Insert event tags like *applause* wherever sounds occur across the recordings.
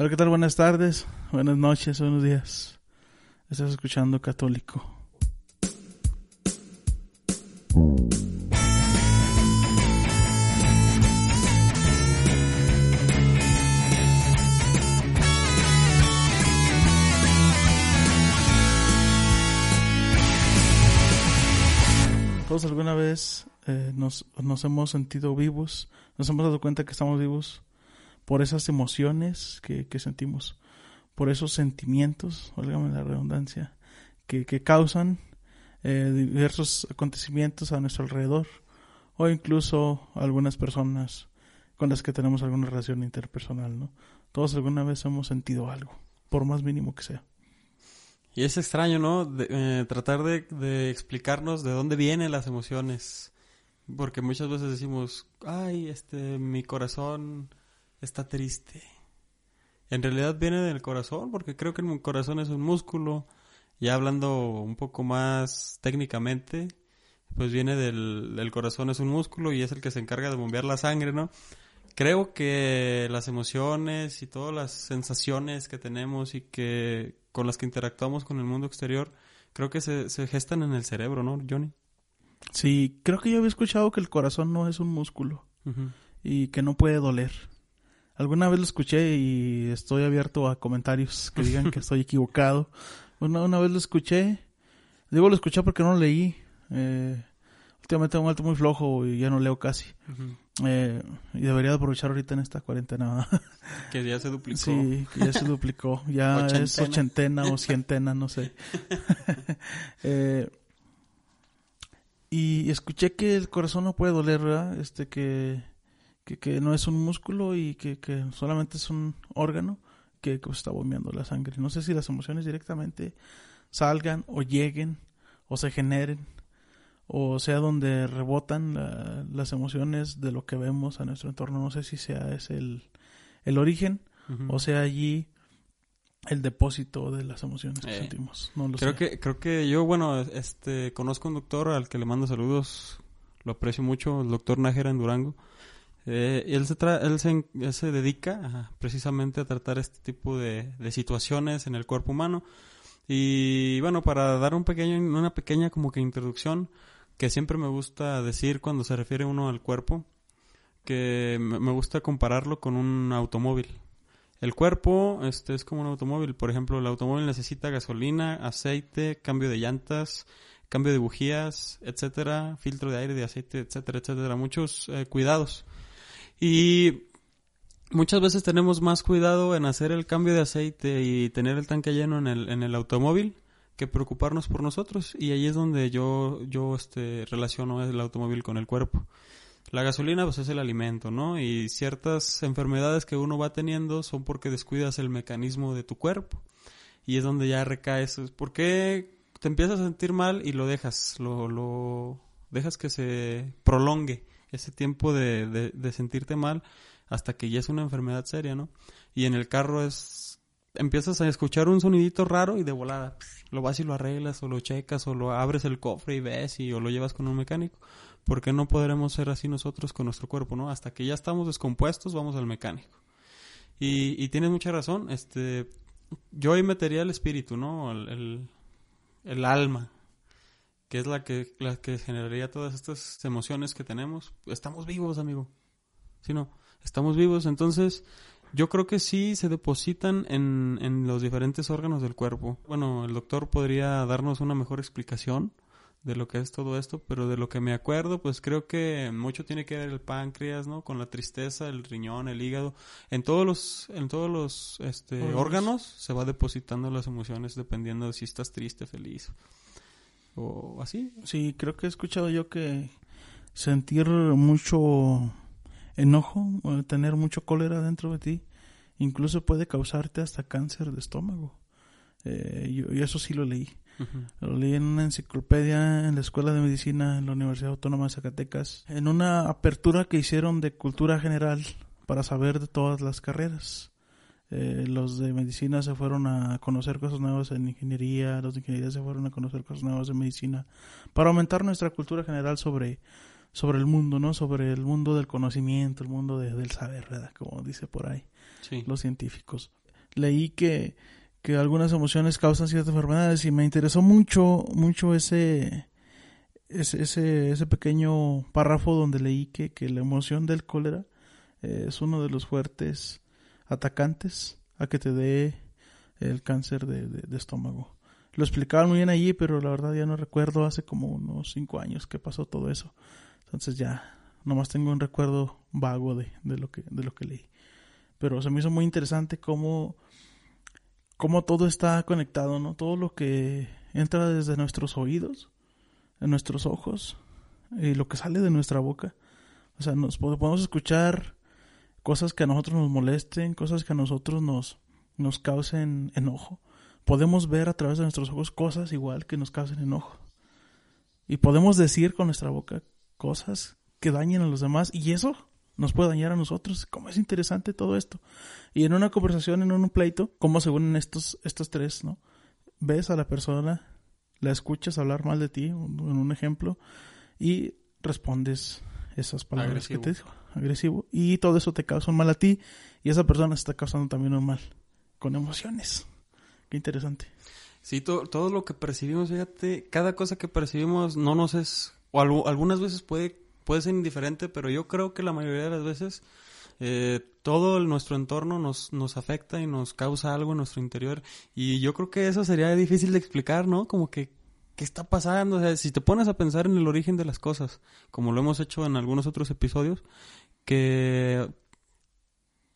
Hola, ¿qué tal? Buenas tardes, buenas noches, buenos días. Estás escuchando Católico. Todos alguna vez eh, nos, nos hemos sentido vivos, nos hemos dado cuenta que estamos vivos por esas emociones que, que sentimos, por esos sentimientos, válgame la redundancia, que, que causan eh, diversos acontecimientos a nuestro alrededor o incluso algunas personas con las que tenemos alguna relación interpersonal, ¿no? Todos alguna vez hemos sentido algo, por más mínimo que sea. Y es extraño, ¿no? De, eh, tratar de, de, explicarnos de dónde vienen las emociones. Porque muchas veces decimos, ay, este, mi corazón está triste. En realidad viene del corazón, porque creo que el corazón es un músculo. Ya hablando un poco más técnicamente, pues viene del, del corazón es un músculo y es el que se encarga de bombear la sangre, ¿no? Creo que las emociones y todas las sensaciones que tenemos y que con las que interactuamos con el mundo exterior, creo que se, se gestan en el cerebro, ¿no, Johnny? Sí, creo que yo había escuchado que el corazón no es un músculo uh -huh. y que no puede doler. Alguna vez lo escuché y estoy abierto a comentarios que digan que estoy equivocado. Una, una vez lo escuché, digo lo escuché porque no lo leí. Eh, últimamente tengo un alto muy flojo y ya no leo casi. Uh -huh. eh, y debería aprovechar ahorita en esta cuarentena. que ya se duplicó. Sí, que ya se duplicó. Ya ochentena. es ochentena o cientena, no sé. *laughs* eh, y escuché que el corazón no puede doler, ¿verdad? Este, que, que, que no es un músculo y que, que solamente es un órgano que, que está bombeando la sangre. No sé si las emociones directamente salgan o lleguen o se generen o sea donde rebotan la, las emociones de lo que vemos a nuestro entorno. No sé si sea ese el, el origen uh -huh. o sea allí el depósito de las emociones que eh, sentimos. No lo creo sé. que creo que yo bueno este conozco un doctor al que le mando saludos, lo aprecio mucho, el doctor Nájera en Durango. Eh, él se tra él se, dedica precisamente a tratar este tipo de, de situaciones en el cuerpo humano. Y bueno, para dar un pequeño, una pequeña como que introducción, que siempre me gusta decir cuando se refiere uno al cuerpo, que me gusta compararlo con un automóvil. El cuerpo este, es como un automóvil. Por ejemplo, el automóvil necesita gasolina, aceite, cambio de llantas, cambio de bujías, etcétera, filtro de aire, de aceite, etcétera, etcétera. Muchos eh, cuidados. Y muchas veces tenemos más cuidado en hacer el cambio de aceite y tener el tanque lleno en el, en el automóvil que preocuparnos por nosotros y ahí es donde yo yo este relaciono el automóvil con el cuerpo. La gasolina pues es el alimento, ¿no? Y ciertas enfermedades que uno va teniendo son porque descuidas el mecanismo de tu cuerpo. Y es donde ya recaes. ¿Por qué te empiezas a sentir mal y lo dejas? Lo, lo dejas que se prolongue ese tiempo de, de, sentirte mal hasta que ya es una enfermedad seria, ¿no? Y en el carro es empiezas a escuchar un sonidito raro y de volada lo vas y lo arreglas o lo checas o lo abres el cofre y ves y o lo llevas con un mecánico. ¿Por qué no podremos ser así nosotros con nuestro cuerpo, no? Hasta que ya estamos descompuestos vamos al mecánico. Y, y tienes mucha razón, este, yo ahí metería el espíritu, ¿no? El, el alma, que es la que, la que generaría todas estas emociones que tenemos. Estamos vivos, amigo. ¿Sí no? Estamos vivos, entonces yo creo que sí se depositan en, en los diferentes órganos del cuerpo. Bueno, el doctor podría darnos una mejor explicación de lo que es todo esto, pero de lo que me acuerdo, pues creo que mucho tiene que ver el páncreas, ¿no? Con la tristeza, el riñón, el hígado, en todos los, en todos los, este, órganos se va depositando las emociones dependiendo de si estás triste, feliz o así. Sí, creo que he escuchado yo que sentir mucho enojo, tener mucho cólera dentro de ti, incluso puede causarte hasta cáncer de estómago. Eh, yo, yo, eso sí lo leí. Uh -huh. Lo leí en una enciclopedia en la Escuela de Medicina en la Universidad Autónoma de Zacatecas, en una apertura que hicieron de cultura general para saber de todas las carreras. Eh, los de medicina se fueron a conocer cosas nuevas en ingeniería, los de ingeniería se fueron a conocer cosas nuevas en medicina, para aumentar nuestra cultura general sobre sobre el mundo, ¿no? Sobre el mundo del conocimiento, el mundo de, del saber, ¿verdad? Como dice por ahí sí. los científicos. leí que, que algunas emociones causan ciertas enfermedades y me interesó mucho, mucho ese, ese, ese, ese pequeño párrafo donde leí que, que la emoción del cólera eh, es uno de los fuertes atacantes a que te dé el cáncer de, estómago. Lo explicaban muy bien allí, pero la verdad ya no recuerdo hace como unos cinco años que pasó todo eso. Entonces ya nomás tengo un recuerdo vago de, de, lo, que, de lo que leí. Pero se me hizo muy interesante cómo, cómo todo está conectado, ¿no? Todo lo que entra desde nuestros oídos, en nuestros ojos, y lo que sale de nuestra boca. O sea, nos podemos escuchar cosas que a nosotros nos molesten, cosas que a nosotros nos, nos causen enojo. Podemos ver a través de nuestros ojos cosas igual que nos causen enojo. Y podemos decir con nuestra boca cosas que dañen a los demás y eso nos puede dañar a nosotros. ¿Cómo es interesante todo esto? Y en una conversación, en un pleito, como se unen estos, estos tres, ¿no? Ves a la persona, la escuchas hablar mal de ti, en un ejemplo, y respondes esas palabras que te dijo, agresivo, y todo eso te causa un mal a ti, y esa persona está causando también un mal, con emociones. Qué interesante. Sí, todo lo que percibimos, fíjate, cada cosa que percibimos no nos es, o algunas veces puede, puede ser indiferente, pero yo creo que la mayoría de las veces eh, todo nuestro entorno nos, nos afecta y nos causa algo en nuestro interior. Y yo creo que eso sería difícil de explicar, ¿no? Como que ¿qué está pasando? O sea, si te pones a pensar en el origen de las cosas, como lo hemos hecho en algunos otros episodios, que,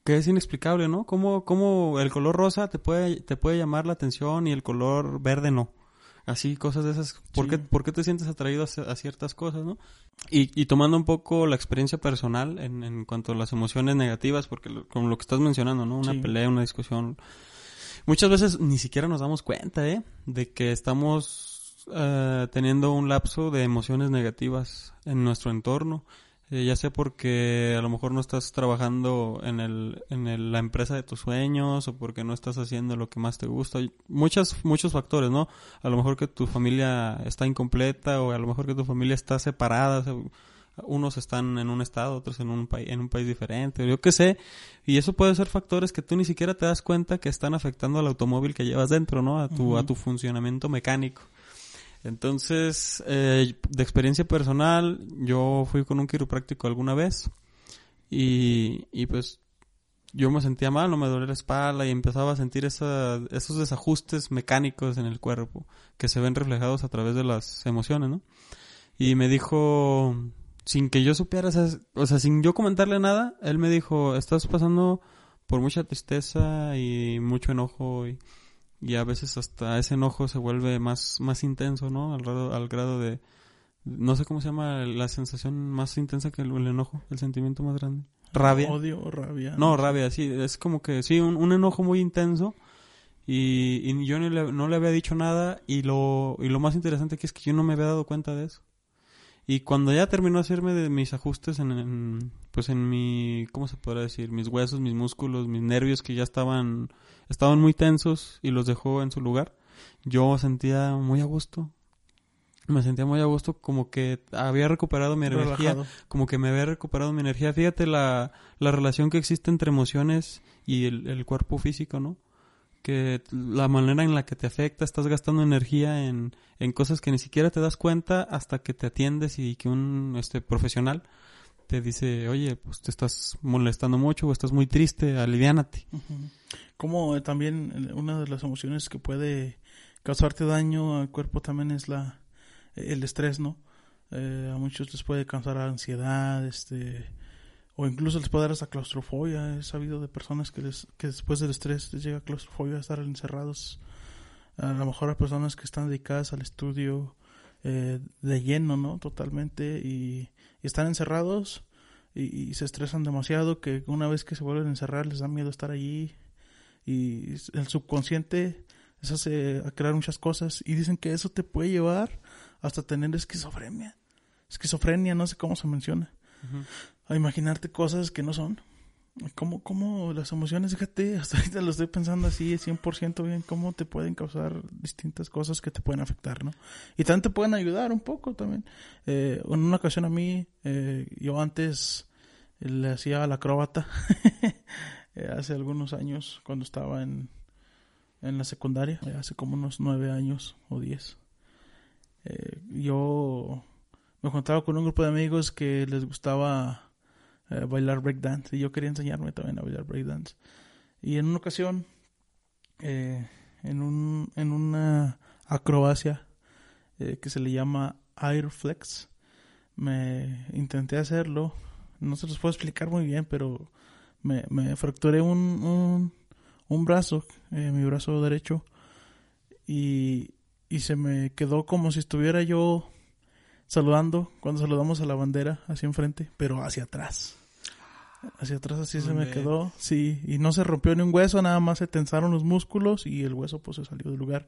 que es inexplicable, ¿no? ¿Cómo, cómo el color rosa te puede, te puede llamar la atención y el color verde no? Así, cosas de esas. ¿Por, qué, ¿por qué te sientes atraído a, ciertas cosas, no? Y, y, tomando un poco la experiencia personal en, en cuanto a las emociones negativas, porque como lo que estás mencionando, ¿no? Una pelea, una discusión. Muchas veces ni siquiera nos damos cuenta, ¿eh? De que estamos eh, teniendo un lapso de emociones negativas en nuestro entorno, eh, ya sea porque a lo mejor no estás trabajando en, el, en la empresa de tus sueños o porque no estás haciendo lo que más te gusta. Hay muchos, factores, ¿no? A lo mejor que tu familia está incompleta o a lo mejor que tu familia está separada. unos están en un estado, otros en un país, en un país diferente, yo qué sé, y eso puede ser factores que tú ni siquiera te das cuenta que están afectando al automóvil que llevas dentro, ¿no? A tu, a tu funcionamiento mecánico. Entonces, eh, de experiencia personal, yo fui con un quiropráctico alguna vez y, y pues yo me sentía mal, no me dolía la espalda y empezaba a sentir esa, esos desajustes mecánicos en el cuerpo que se ven reflejados a través de las emociones, ¿no? Y me dijo, sin que yo supiera, o sea, sin yo comentarle nada, él me dijo, estás pasando por mucha tristeza y mucho enojo y y a veces hasta ese enojo se vuelve más, más intenso, ¿no? Al grado, al grado de, no sé cómo se llama la sensación más intensa que el, enojo, el sentimiento más grande. Rabia. Odio o rabia. No, rabia, sí, es como que sí, un, enojo muy intenso y, y yo no le, no le, había dicho nada y lo, y lo más interesante que es que yo no me había dado cuenta de eso. Y cuando ya terminó de hacerme de mis ajustes en, pues en mi, ¿cómo se podrá decir? Mis huesos, mis músculos, mis nervios que ya estaban, estaban muy tensos y los dejó en su lugar, yo sentía muy a gusto. Me sentía muy a gusto, como que había recuperado mi energía, como que me había recuperado mi energía. Fíjate la, la relación que existe entre emociones y el, el cuerpo físico, ¿no? Que la manera en la que te afecta, estás gastando energía en, en cosas que ni siquiera te das cuenta hasta que te atiendes y que un este profesional te dice, oye, pues te estás molestando mucho o estás muy triste, aliviánate. Como también una de las emociones que puede causarte daño al cuerpo también es la el estrés, ¿no? Eh, a muchos les puede causar ansiedad, este o incluso les puede dar hasta claustrofobia. He sabido de personas que, les, que después del estrés les llega claustrofobia a estar encerrados. A lo mejor hay personas que están dedicadas al estudio eh, de lleno, ¿no? Totalmente. Y, están encerrados y, se estresan demasiado que una vez que se vuelven a encerrar les da miedo estar allí. Y el subconsciente les hace a crear muchas cosas. Y dicen que eso te puede llevar hasta tener esquizofrenia. Esquizofrenia, no sé cómo se menciona a imaginarte cosas que no son. ¿Cómo, cómo las emociones, fíjate, *laughs* hasta ahorita lo estoy pensando así 100% bien, cómo te pueden causar distintas cosas que te pueden afectar, ¿no? Y también te pueden ayudar un poco también. Eh, en una ocasión a mí, eh, yo antes le hacía la acróbata *laughs* eh, hace algunos años cuando estaba en, en la secundaria, eh, hace como unos nueve años o diez. Eh, yo me encontraba con un grupo de amigos que les gustaba eh, bailar breakdance y yo quería enseñarme también a bailar breakdance. Y en una ocasión, eh, en, un, en una acrobacia eh, que se le llama Airflex, me intenté hacerlo. No se los puedo explicar muy bien, pero me, fracturé un, un, un brazo, mi brazo derecho, y, y se me quedó como si estuviera yo saludando cuando saludamos a la bandera hacia enfrente, pero hacia atrás. Hacia atrás así se me quedó, sí, y no se rompió ni un hueso, nada más se tensaron los músculos y el hueso pues se salió del lugar.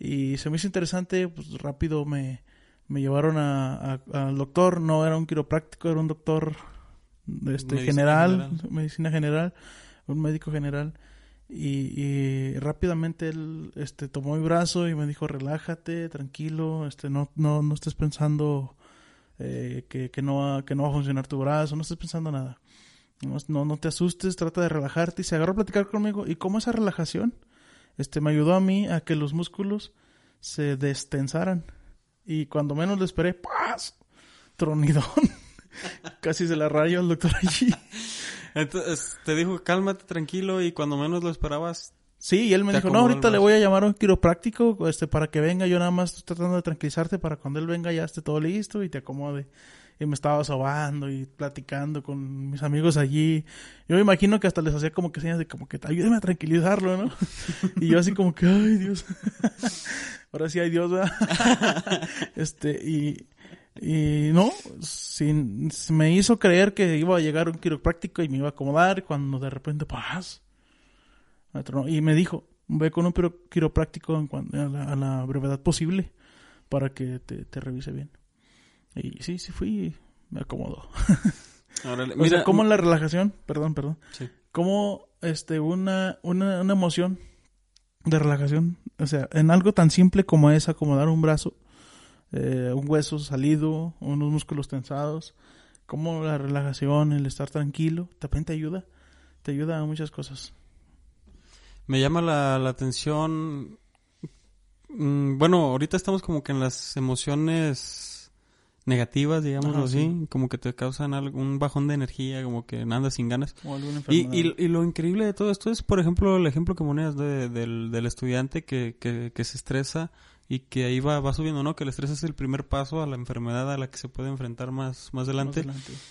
Y se me hizo interesante, pues rápido me, me llevaron a, a- al doctor, no era un quiropráctico, era un doctor este, Medicina general, general. medicina general, un médico general. Y, y rápidamente él este, tomó mi brazo y me dijo, relájate, tranquilo, este, no, no, no estés pensando eh, que, que, no va, que no va a funcionar tu brazo, no estés pensando nada. No, no, te asustes, trata de relajarte. Y se agarró a platicar conmigo. Y cómo esa relajación este, me ayudó a mí a que los músculos se destensaran. Y cuando menos lo esperé, ¡paz! Tronidón. *laughs* Casi se la rayó el doctor allí. *laughs* Entonces te dijo, cálmate, tranquilo, y cuando menos lo esperabas, Sí, y él me dijo, no, ahorita le voy a llamar a un quiropráctico este, para que venga. Yo nada más estoy tratando de tranquilizarte para cuando él venga ya esté todo listo y te acomode. Y me estaba sobando y platicando con mis amigos allí. Yo me imagino que hasta les hacía como que señas de como que ayúdame a tranquilizarlo, ¿no? *laughs* y yo así como que, ay Dios. *laughs* Ahora sí hay Dios, ¿verdad? *laughs* este, y, y no, sin, me hizo creer que iba a llegar un quiropráctico y me iba a acomodar cuando de repente, paz. Y me dijo, ve con un quiro- quiropráctico en cuan- a, la, a la brevedad posible para que te, te revise bien. Y sí, sí fui y me acomodó. *laughs* órale, o sea, como la relajación, perdón, perdón, Sí. como este, una, una, una emoción de relajación, o sea, en algo tan simple como es acomodar un brazo, eh, un hueso salido, unos músculos tensados, como la relajación, el estar tranquilo, también te ayuda, te ayuda a muchas cosas. Me llama la, la atención. mm, Bueno, ahorita estamos como que en las emociones negativas, digámoslo Ajá, así, sí. como que te causan algún bajón de energía, como que andas sin ganas. O Y, y, y lo increíble de todo esto es, por ejemplo, el ejemplo que ponías de- del, del estudiante que, que, que se estresa y que ahí va, va subiendo, ¿no? Que el estrés es el primer paso a la enfermedad a la que se puede enfrentar más, más adelante, Más adelante.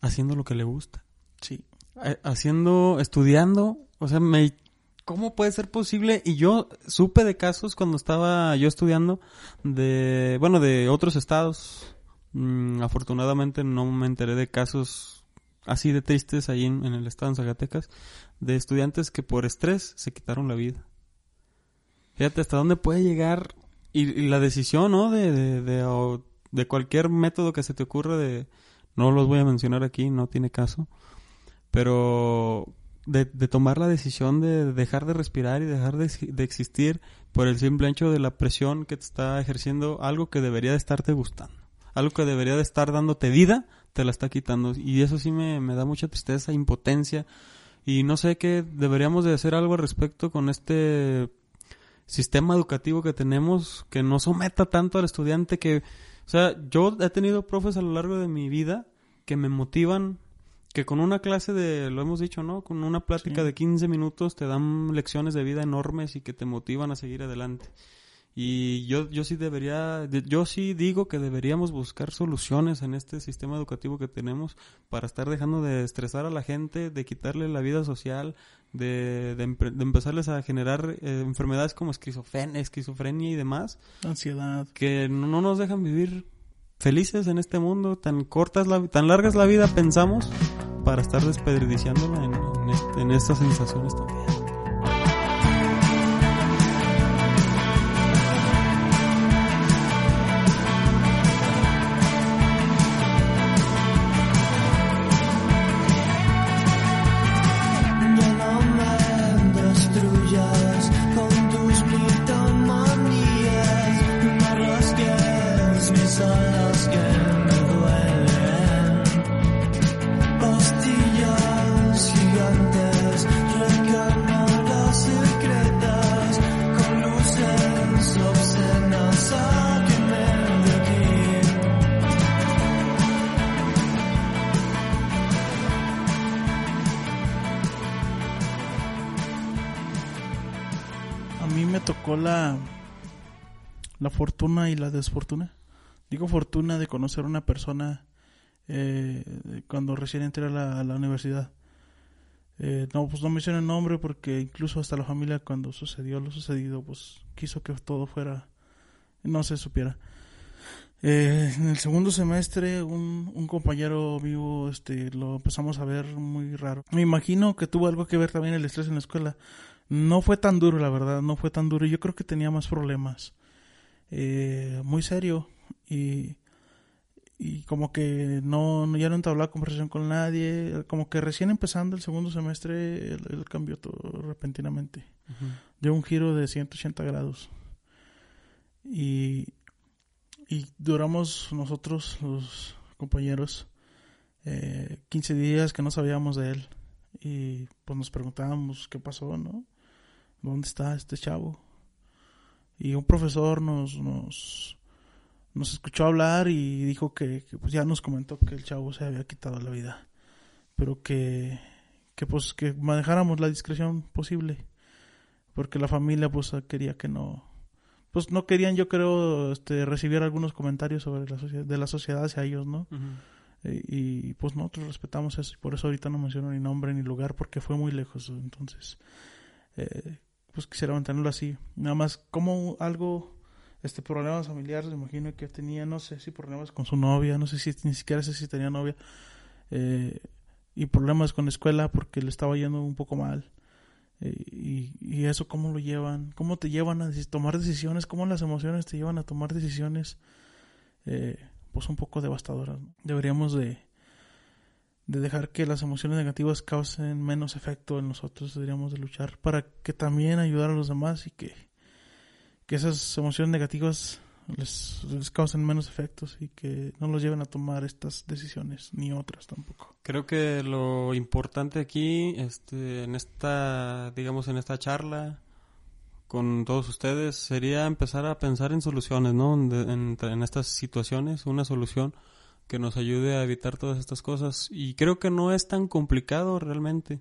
haciendo lo que le gusta. Sí. Eh, haciendo, estudiando, o sea, me, ¿cómo puede ser posible? Y yo supe de casos cuando estaba yo estudiando de, bueno, de otros estados. Mm, afortunadamente no me enteré de casos así de tristes ahí en, en el estado de Zacatecas, de estudiantes que por estrés se quitaron la vida. Fíjate hasta dónde puede llegar y, la decisión, ¿no? De, de, de, cualquier método que se te ocurra de, no los voy a mencionar aquí, no tiene caso, pero de, de tomar la decisión de dejar de respirar y dejar de, de existir por el simple hecho de la presión que te está ejerciendo algo que debería de estarte gustando. Algo que debería de estar dándote vida, te la está quitando. Y eso sí me, me da mucha tristeza, impotencia. Y no sé qué deberíamos de hacer algo al respecto con este sistema educativo que tenemos que no someta tanto al estudiante que, o sea, yo he tenido profes a lo largo de mi vida que me motivan, que con una clase de, lo hemos dicho, ¿no? Con una plática Sí. de 15 minutos te dan lecciones de vida enormes y que te motivan a seguir adelante. Y yo, yo sí debería, de- yo sí digo que deberíamos buscar soluciones en este sistema educativo que tenemos para estar dejando de estresar a la gente, de quitarle la vida social, de, de, empezarles a generar eh, enfermedades como esquizofrenia, esquizofrenia y demás, Ansiedad. que no, no nos dejan vivir felices en este mundo, tan cortas, la, tan larga es la vida, pensamos, para estar desperdiciándola en, en, este- en estas sensaciones también. Y la desfortuna. Digo fortuna de conocer a una persona eh, cuando recién entré a la, a la universidad. Eh, no, pues no menciono el nombre porque incluso hasta la familia cuando sucedió lo sucedido, pues quiso que todo fuera, no se supiera. Eh, en el segundo semestre un, un compañero vivo este, lo empezamos a ver muy raro. Me imagino que tuvo algo que ver también el estrés en la escuela. No fue tan duro, la verdad, no fue tan duro. Yo creo que tenía más problemas. Eh, muy serio y, y como que no, no- ya no entablaba conversación con nadie. Como que recién empezando el segundo semestre él, él cambió todo repentinamente. Dio un giro de 180 grados. Y, y duramos nosotros, los compañeros, eh, 15 días que no sabíamos de él. Y pues nos preguntábamos qué pasó, ¿no? ¿Dónde está este chavo? Y un profesor nos, nos, nos escuchó hablar y dijo que, que, pues ya nos comentó que el chavo se había quitado la vida. Pero que, que pues que manejáramos la discreción posible. Porque la familia pues quería que no, pues no querían yo creo este recibir algunos comentarios sobre la sociedad de la sociedad hacia ellos no Eh, y, pues nosotros respetamos eso y por eso ahorita no menciono ni nombre ni lugar porque fue muy lejos entonces eh, pues quisiera mantenerlo así. Nada más como algo este problemas familiares me imagino que tenía no sé si problemas con su novia no sé si ni siquiera sé si tenía novia eh, y problemas con la escuela porque le estaba yendo un poco mal eh, y, eso cómo lo llevan, cómo te llevan a tomar decisiones, cómo las emociones te llevan a tomar decisiones, eh, pues un poco devastadoras. Deberíamos de, de dejar que las emociones negativas causen menos efecto en nosotros, deberíamos de luchar para que también ayudar a los demás y que, que esas emociones negativas les, causen menos efectos y que no los lleven a tomar estas decisiones, ni otras tampoco. Creo que lo importante aquí, este, en esta, digamos, en esta charla con todos ustedes, sería empezar a pensar en soluciones, ¿no? De- en estas situaciones, una solución que nos ayude a evitar todas estas cosas. Y creo que no es tan complicado realmente.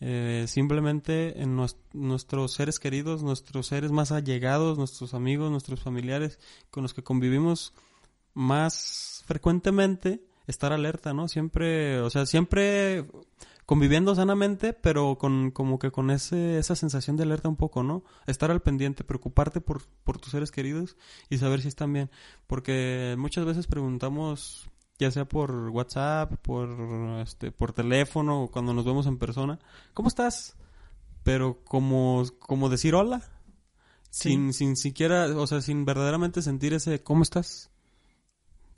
Eh, simplemente en nues- nuestros seres queridos, nuestros seres más allegados, nuestros amigos, nuestros familiares con los que convivimos más frecuentemente, estar alerta, ¿no? Siempre, o sea, siempre conviviendo sanamente, pero con como que con ese esa sensación de alerta un poco, ¿no? Estar al pendiente, preocuparte por por tus seres queridos y saber si están bien, porque muchas veces preguntamos ya sea por WhatsApp, por este por teléfono o cuando nos vemos en persona, ¿cómo estás? Pero como como decir hola Sí. sin sin siquiera, o sea, sin verdaderamente sentir ese ¿cómo estás?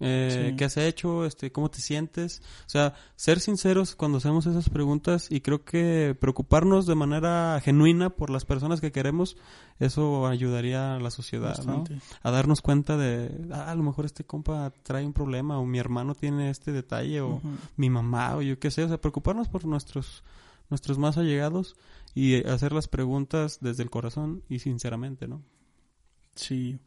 Eh, Sí. ¿Qué has hecho? Este, ¿Cómo te sientes? O sea, ser sinceros cuando hacemos esas preguntas y creo que preocuparnos de manera genuina por las personas que queremos, eso ayudaría a la sociedad, ¿no? A darnos cuenta de, ah, a lo mejor este compa trae un problema o mi hermano tiene este detalle o mi mamá o yo qué sé, o sea, preocuparnos por nuestros nuestros más allegados y hacer las preguntas desde el corazón y sinceramente, ¿no? Sí.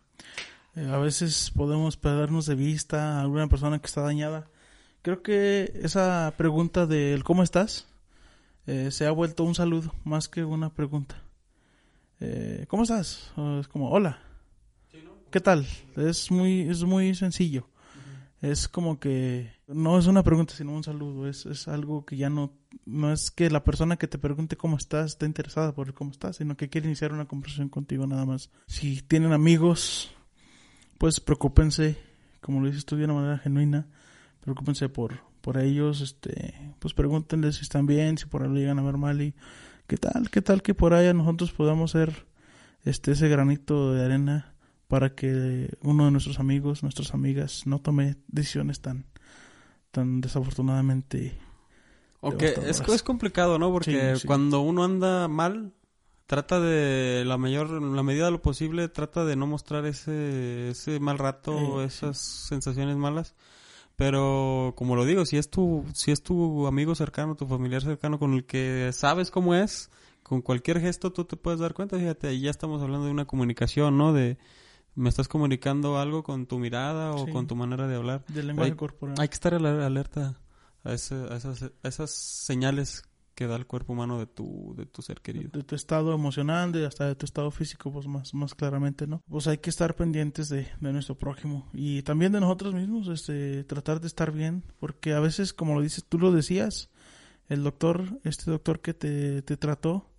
Eh, a veces podemos perdernos de vista a alguna persona que está dañada. Creo que esa pregunta del ¿cómo estás? eh, se ha vuelto un saludo más que una pregunta. Eh, ¿Cómo estás? O es como hola. ¿Qué tal? Es muy es muy sencillo. Es como que no es una pregunta sino un saludo. Es, es algo que ya no no es que la persona que te pregunte cómo estás esté interesada por cómo estás, sino que quiere iniciar una conversación contigo nada más. Si tienen amigos, pues preocúpense, como lo dices tú de una manera genuina, preocúpense por, por ellos, este, pues pregúntenles si están bien, si por ahí llegan a ver mal y qué tal, qué tal que por allá nosotros podamos ser este ese granito de arena para que uno de nuestros amigos, nuestras amigas no tome decisiones tan tan desafortunadamente Aunque es, es complicado, ¿no? Porque Sí, sí. cuando uno anda mal, trata de la mayor, la medida de lo posible, trata de no mostrar ese, ese mal rato, Eh, esas sensaciones malas. Pero como lo digo, si es tu, si es tu amigo cercano, tu familiar cercano con el que sabes cómo es, con cualquier gesto tú te puedes dar cuenta, fíjate, ahí ya estamos hablando de una comunicación, ¿no? De me estás comunicando algo con tu mirada o Sí. con tu manera de hablar. del lenguaje Hay- corporal. Hay que estar aler- alerta a, ese- a esas, a esas señales que da el cuerpo humano de tu, de tu ser querido. de tu estado emocional, de hasta de tu estado físico, pues más, más claramente, ¿no? Pues hay que estar pendientes de, de nuestro prójimo y también de nosotros mismos, este, tratar de estar bien, porque a veces, como lo dices, tú lo decías, el doctor, este doctor que te, te trató,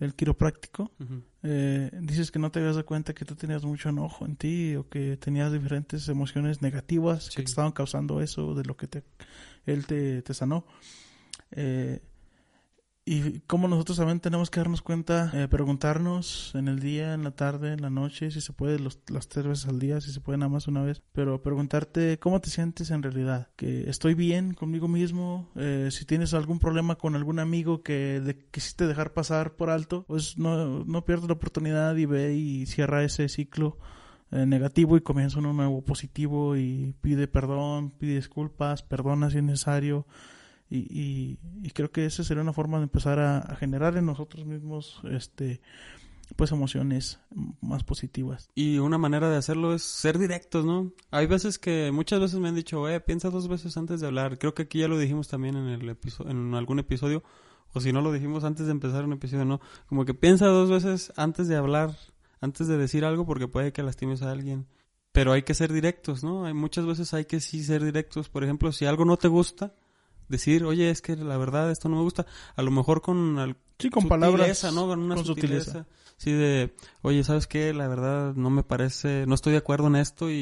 el quiropráctico, Ujú. eh, dices que no te habías dado cuenta que tú tenías mucho enojo en ti o que tenías diferentes emociones negativas Sí. que te estaban causando eso de lo que te, él te, te sanó. Eh, y como nosotros también tenemos que darnos cuenta, eh, preguntarnos en el día, en la tarde, en la noche, si se puede los- las tres veces al día, si se puede nada más una vez, pero preguntarte cómo te sientes en realidad, que estoy bien conmigo mismo, eh, si tienes algún problema con algún amigo que de- quisiste dejar pasar por alto, pues no, no pierdas la oportunidad y ve y cierra ese ciclo eh, negativo y comienza uno nuevo positivo y pide perdón, pide disculpas, perdona si es necesario. Y, y, y creo que esa sería una forma de empezar a, a generar en nosotros mismos este pues emociones más positivas. Y una manera de hacerlo es ser directos, ¿no? Hay veces que, muchas veces me han dicho, eh, piensa dos veces antes de hablar. Creo que aquí ya lo dijimos también en el episodio, en algún episodio, o si no lo dijimos antes de empezar un episodio, ¿no? Como que piensa dos veces antes de hablar, antes de decir algo, porque puede que lastimes a alguien. Pero hay que ser directos, ¿no? Hay muchas veces hay que sí ser directos. Por ejemplo, si algo no te gusta, decir, oye, es que la verdad esto no me gusta. A lo mejor con al- Sí, con palabras. ¿no? Con una con sutileza. sutileza. Sí, de, oye, ¿sabes qué? La verdad no me parece, no estoy de acuerdo en esto y,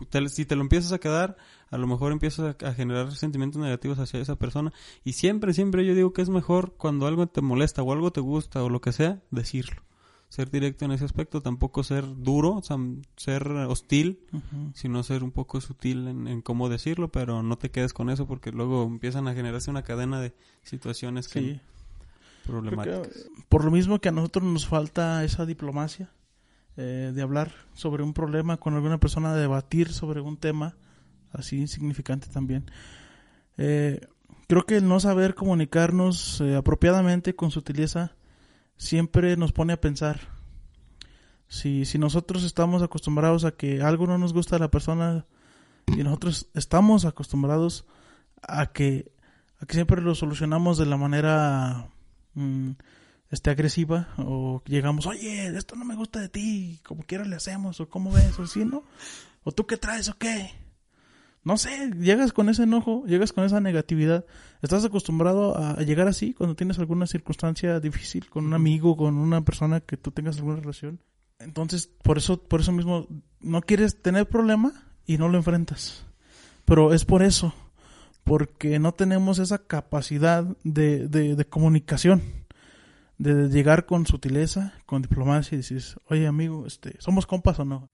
y te- si te lo empiezas a quedar, a lo mejor empiezas a, a generar sentimientos negativos hacia esa persona. Y siempre, siempre yo digo que es mejor cuando algo te molesta o algo te gusta o lo que sea, decirlo. Ser directo en ese aspecto, tampoco ser duro, ser hostil, sino ser un poco sutil en, en cómo decirlo, pero no te quedes con eso porque luego empiezan a generarse una cadena de situaciones Sí. Que, problemáticas. por lo mismo que a nosotros nos falta esa diplomacia eh, de hablar sobre un problema con alguna persona, de debatir sobre un tema así insignificante también. Eh, creo que el no saber comunicarnos eh, apropiadamente con sutileza siempre nos pone a pensar. Si, si nosotros estamos acostumbrados a que algo no nos gusta a la persona y nosotros estamos acostumbrados a que, a que siempre lo solucionamos de la manera mm, este, agresiva o llegamos, oye, esto no me gusta de ti, como quiera le hacemos, o cómo ves, o así, ¿no? O tú qué traes, o qué. No sé, llegas con ese enojo, llegas con esa negatividad. Estás acostumbrado a, llegar así cuando tienes alguna circunstancia difícil con un amigo, con una persona que tú tengas alguna relación. Entonces, por eso, por eso mismo, no quieres tener problema y no lo enfrentas. Pero es por eso, porque no tenemos esa capacidad de, de, de comunicación, de llegar con sutileza, con diplomacia y decir, oye amigo, este, ¿somos compas o no?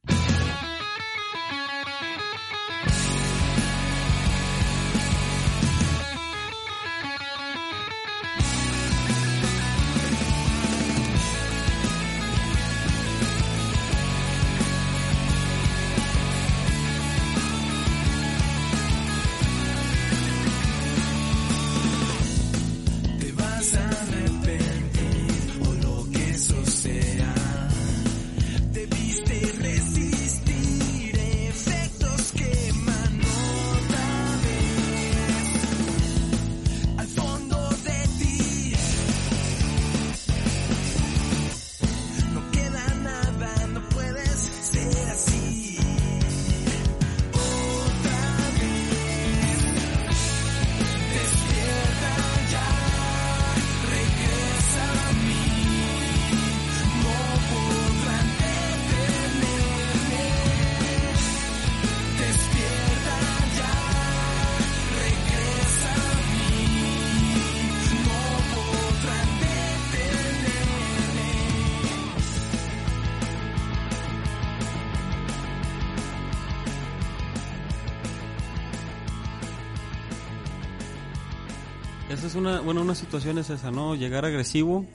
Es una, bueno, una situación es esa, ¿no? Llegar agresivo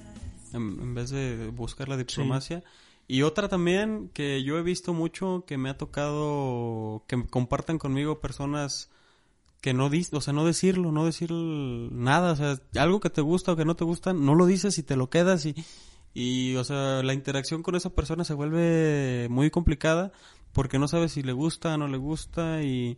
en, en vez de buscar la diplomacia. Y otra también que yo he visto mucho que me ha tocado que compartan conmigo personas que no dis, o sea, no decirlo, no decir nada, o sea, algo que te gusta o que no te gusta, no lo dices y te lo quedas y y o sea, la interacción con esa persona se vuelve muy complicada porque no sabes si le gusta o no le gusta y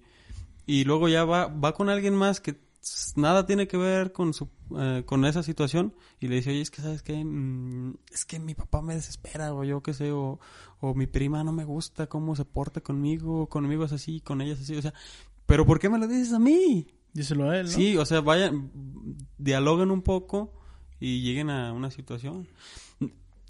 y luego ya va va con alguien más que nada tiene que ver con su eh, con esa situación y le dice, oye, es que sabes qué, Mm, es que mi papá me desespera o yo qué sé, o, o mi prima no me gusta cómo se porta conmigo, conmigo es así, con ella es así, o sea, pero ¿por qué me lo dices a mí? Díselo a él, ¿no? Sí, o sea, vayan, dialoguen un poco y lleguen a una situación.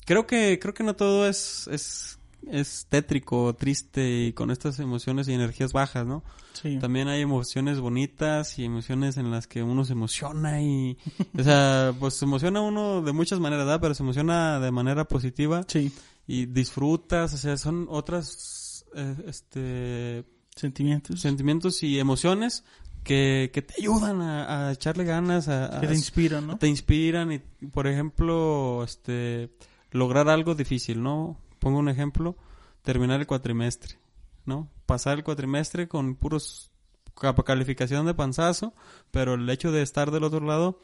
Creo que, creo que no todo es, es, es tétrico, triste y con estas emociones y energías bajas, ¿no? Sí. También hay emociones bonitas y emociones en las que uno se emociona y, *laughs* o sea, pues se emociona uno de muchas maneras, ¿verdad? Pero se emociona de manera positiva Sí. y disfrutas, o sea, son otras, eh, este, Sentimientos. sentimientos y emociones que, que te ayudan a, a echarle ganas, a, a- que te inspiran, ¿no? te inspiran y, por ejemplo, este, lograr algo difícil, ¿no? Pongo un ejemplo, terminar el cuatrimestre, ¿no? Pasar el cuatrimestre con puros calificación de panzazo, pero el hecho de estar del otro lado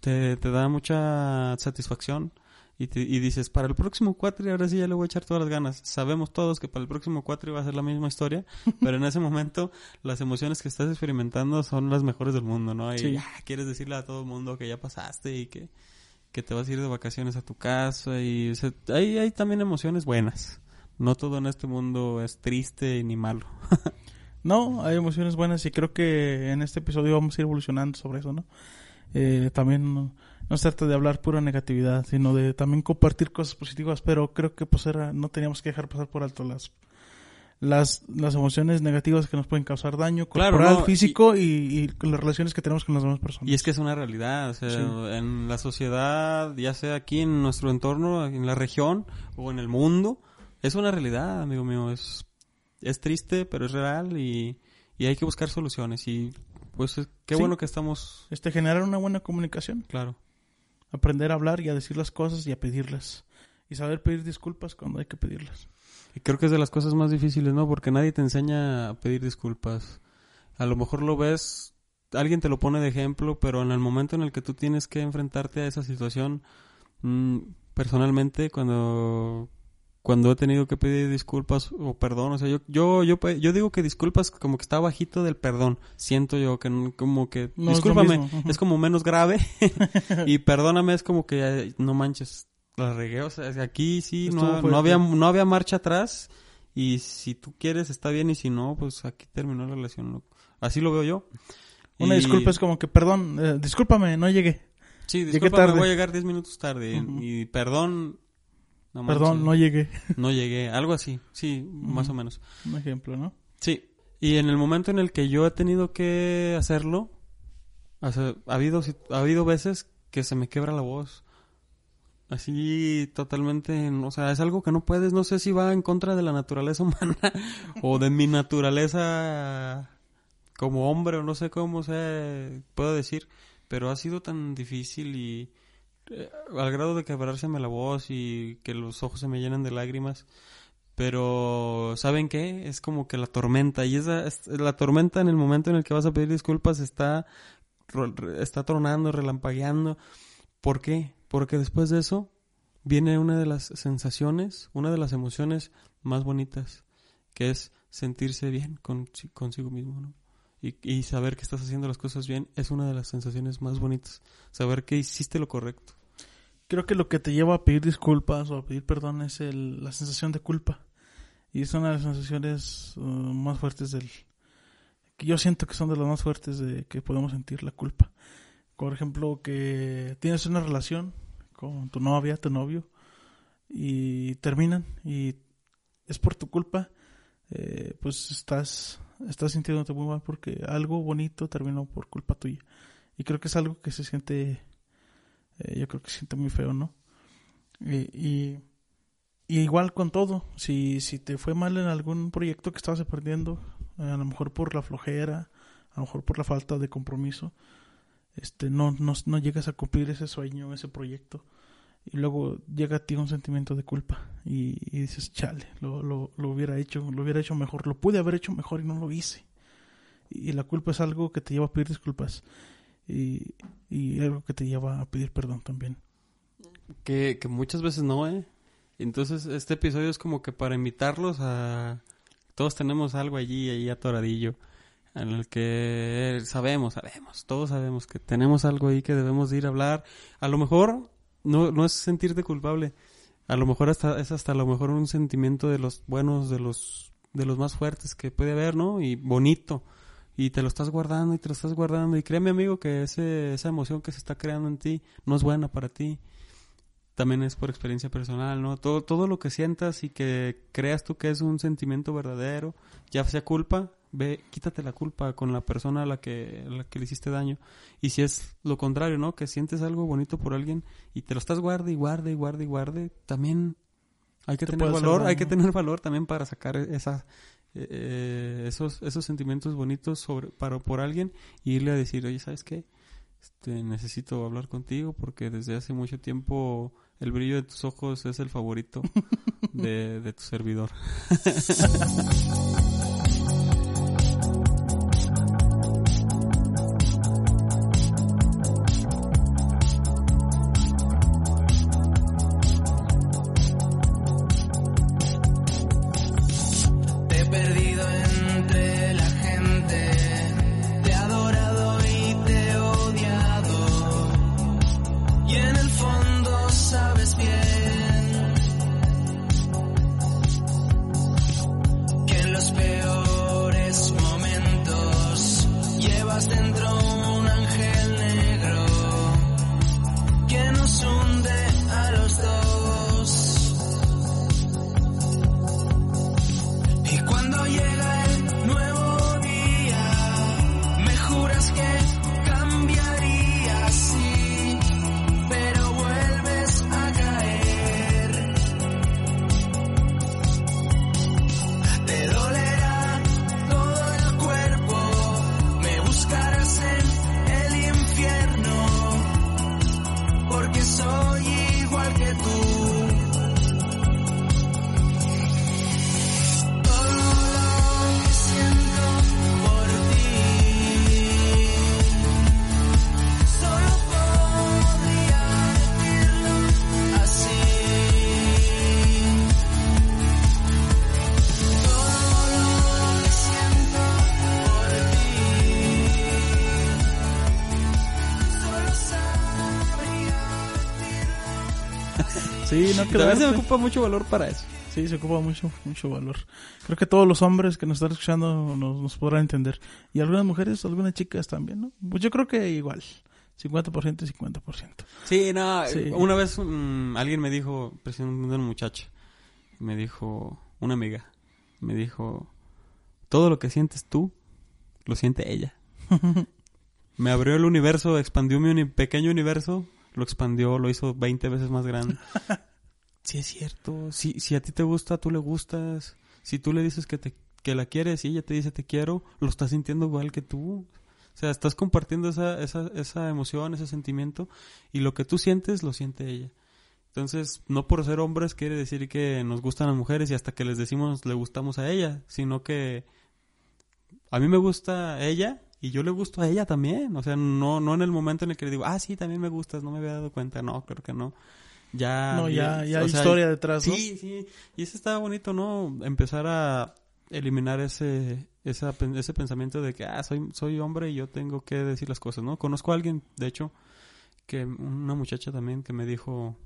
te, te da mucha satisfacción y, te- y dices, para el próximo cuatri ahora sí ya le voy a echar todas las ganas. Sabemos todos que para el próximo cuatri va a ser la misma historia, *laughs* pero en ese momento las emociones que estás experimentando son las mejores del mundo, ¿no? Y Sí. ah, quieres decirle a todo el mundo que ya pasaste y que, que te vas a ir de vacaciones a tu casa y o hay también emociones buenas. No todo en este mundo es triste ni malo. *laughs* No, hay emociones buenas y creo que en este episodio vamos a ir evolucionando sobre eso, ¿no? Eh, también no, no se trata de hablar pura negatividad, sino de también compartir cosas positivas, pero creo que pues era, no teníamos que dejar pasar por alto las las, las emociones negativas que nos pueden causar daño Claro, corporal, no, físico y, y con las relaciones que tenemos con las demás personas. Y es que es una realidad, o sea, Sí. en la sociedad, ya sea aquí en nuestro entorno, en la región o en el mundo, es una realidad, amigo mío. Es, es triste, pero es real y, y hay que buscar soluciones. Y pues es- qué Sí. bueno que estamos, Este, generar una buena comunicación, claro. aprender a hablar y a decir las cosas y a pedirlas. Y saber pedir disculpas cuando hay que pedirlas. Y creo que es de las cosas más difíciles, ¿no? Porque nadie te enseña a pedir disculpas. A lo mejor lo ves, alguien te lo pone de ejemplo, pero en el momento en el que tú tienes que enfrentarte a esa situación, mm, personalmente, cuando cuando he tenido que pedir disculpas o perdón, o sea, yo yo yo yo digo que disculpas como que está bajito del perdón. Siento yo que como que No discúlpame, es como menos grave *laughs* y perdóname es como que no manches, la regué, o sea, aquí sí no, no había no había marcha atrás y si tú quieres está bien y si no, pues aquí terminó la relación. loco. Así lo veo yo. Una Y- disculpa es como que, perdón, eh, discúlpame, no llegué. Sí, tarde. voy a llegar 10 minutos tarde Ujú. y perdón no Perdón, manches, no llegué. no llegué, algo así. Sí, más o menos. Un ejemplo, ¿no? Sí, y en el momento en el que yo he tenido que hacerlo, o sea, ha habido, ha habido veces que se me quebra la voz. Así totalmente, o sea, es algo que no puedes, no sé si va en contra de la naturaleza *laughs* humana o de mi naturaleza como hombre o no sé cómo se puedo decir, pero ha sido tan difícil y eh, al grado de quebrárseme la voz y que los ojos se me llenan de lágrimas. Pero, ¿saben qué? Es como que la tormenta. Y esa, es- la tormenta en el momento en el que vas a pedir disculpas está, está tronando, relampagueando. ¿Por qué? Porque después de eso viene una de las sensaciones, una de las emociones más bonitas, que es sentirse bien con, consigo mismo, ¿no? Y, y saber que estás haciendo las cosas bien es una de las sensaciones más bonitas. Saber que hiciste lo correcto. Creo que lo que te lleva a pedir disculpas o a pedir perdón es el, la sensación de culpa. Y es una de las sensaciones uh, más fuertes del... que yo siento que son de las más fuertes de que podemos sentir la culpa. Por ejemplo, que tienes una relación con tu novia, tu novio, y terminan y es por tu culpa, eh, pues estás, estás sintiéndote muy mal porque algo bonito terminó por culpa tuya. Y creo que es algo que se siente eh, yo creo que se siente muy feo, ¿no? Y, y, igual con todo, si, si te fue mal en algún proyecto que estabas aprendiendo, a lo mejor por la flojera, a lo mejor por la falta de compromiso, este, no, no, no llegas a cumplir ese sueño, ese proyecto, y luego llega a ti un sentimiento de culpa y, y dices, chale, lo, lo, lo hubiera hecho, lo hubiera hecho mejor, lo pude haber hecho mejor y no lo hice. Y la culpa es algo que te lleva a pedir disculpas y, y algo que te lleva a pedir perdón también. Que, que muchas veces no, ¿eh? Entonces, este episodio es como que para invitarlos a... Todos tenemos algo allí, ahí atoradillo. En el que sabemos, sabemos, todos sabemos que tenemos algo ahí que debemos de ir a hablar. A lo mejor no, no es sentirte culpable, a lo mejor hasta, es hasta a lo mejor un sentimiento de los buenos, de los, de los más fuertes que puede haber, ¿no? Y bonito. Y te lo estás guardando y te lo estás guardando. Y créeme, amigo, que ese, esa emoción que se está creando en ti no es buena para ti. También es por experiencia personal, ¿no? Todo, todo lo que sientas y que creas tú que es un sentimiento verdadero, ya sea culpa, ve, quítate la culpa con la persona a la que, a la que le hiciste daño. Y si es lo contrario, ¿no? Que sientes algo bonito por alguien y te lo estás guarde y guarde y guarde y guarde, también hay que Te tener valor, hay que tener valor también para sacar esa, eh, esos, esos sentimientos bonitos sobre, para, por alguien y irle a decir, oye, ¿sabes qué? Este, necesito hablar contigo porque desde hace mucho tiempo el brillo de tus ojos es el favorito de, de tu servidor. *laughs* Sí, no También se quedarte. ocupa mucho valor para eso. Sí, se ocupa mucho, mucho valor. Creo que todos los hombres que nos están escuchando nos, nos podrán entender. Y algunas mujeres, algunas chicas también, ¿no? Pues yo creo que igual. 50% y 50%. Sí, no, Sí. una vez mm, alguien me dijo, precisamente una muchacha, me dijo, una amiga, me dijo, todo lo que sientes tú, lo siente ella. *laughs* me abrió el universo, expandió mi uni- pequeño universo, lo expandió, lo hizo 20 veces más grande. *laughs* sí es cierto, si, si a ti te gusta, tú le gustas, si tú le dices que, te, que la quieres y ella te dice te quiero, lo estás sintiendo igual que tú. O sea, estás compartiendo esa, esa, esa emoción, ese sentimiento, y lo que tú sientes, lo siente ella. Entonces, no por ser hombres quiere decir que nos gustan las mujeres y hasta que les decimos le gustamos a ella, sino que a mí me gusta ella y yo le gusto a ella también. O sea, no, no en el momento en el que le digo, ah, sí, también me gustas, no me había dado cuenta. No, creo que no. Ya. no, ya, ya hay sea, historia detrás, ¿no? Sí, sí. Y eso estaba bonito, ¿no? Empezar a eliminar ese, esa, ese pensamiento de que, ah, soy, soy hombre y yo tengo que decir las cosas, ¿no? Conozco a alguien, de hecho, que una muchacha también que me dijo,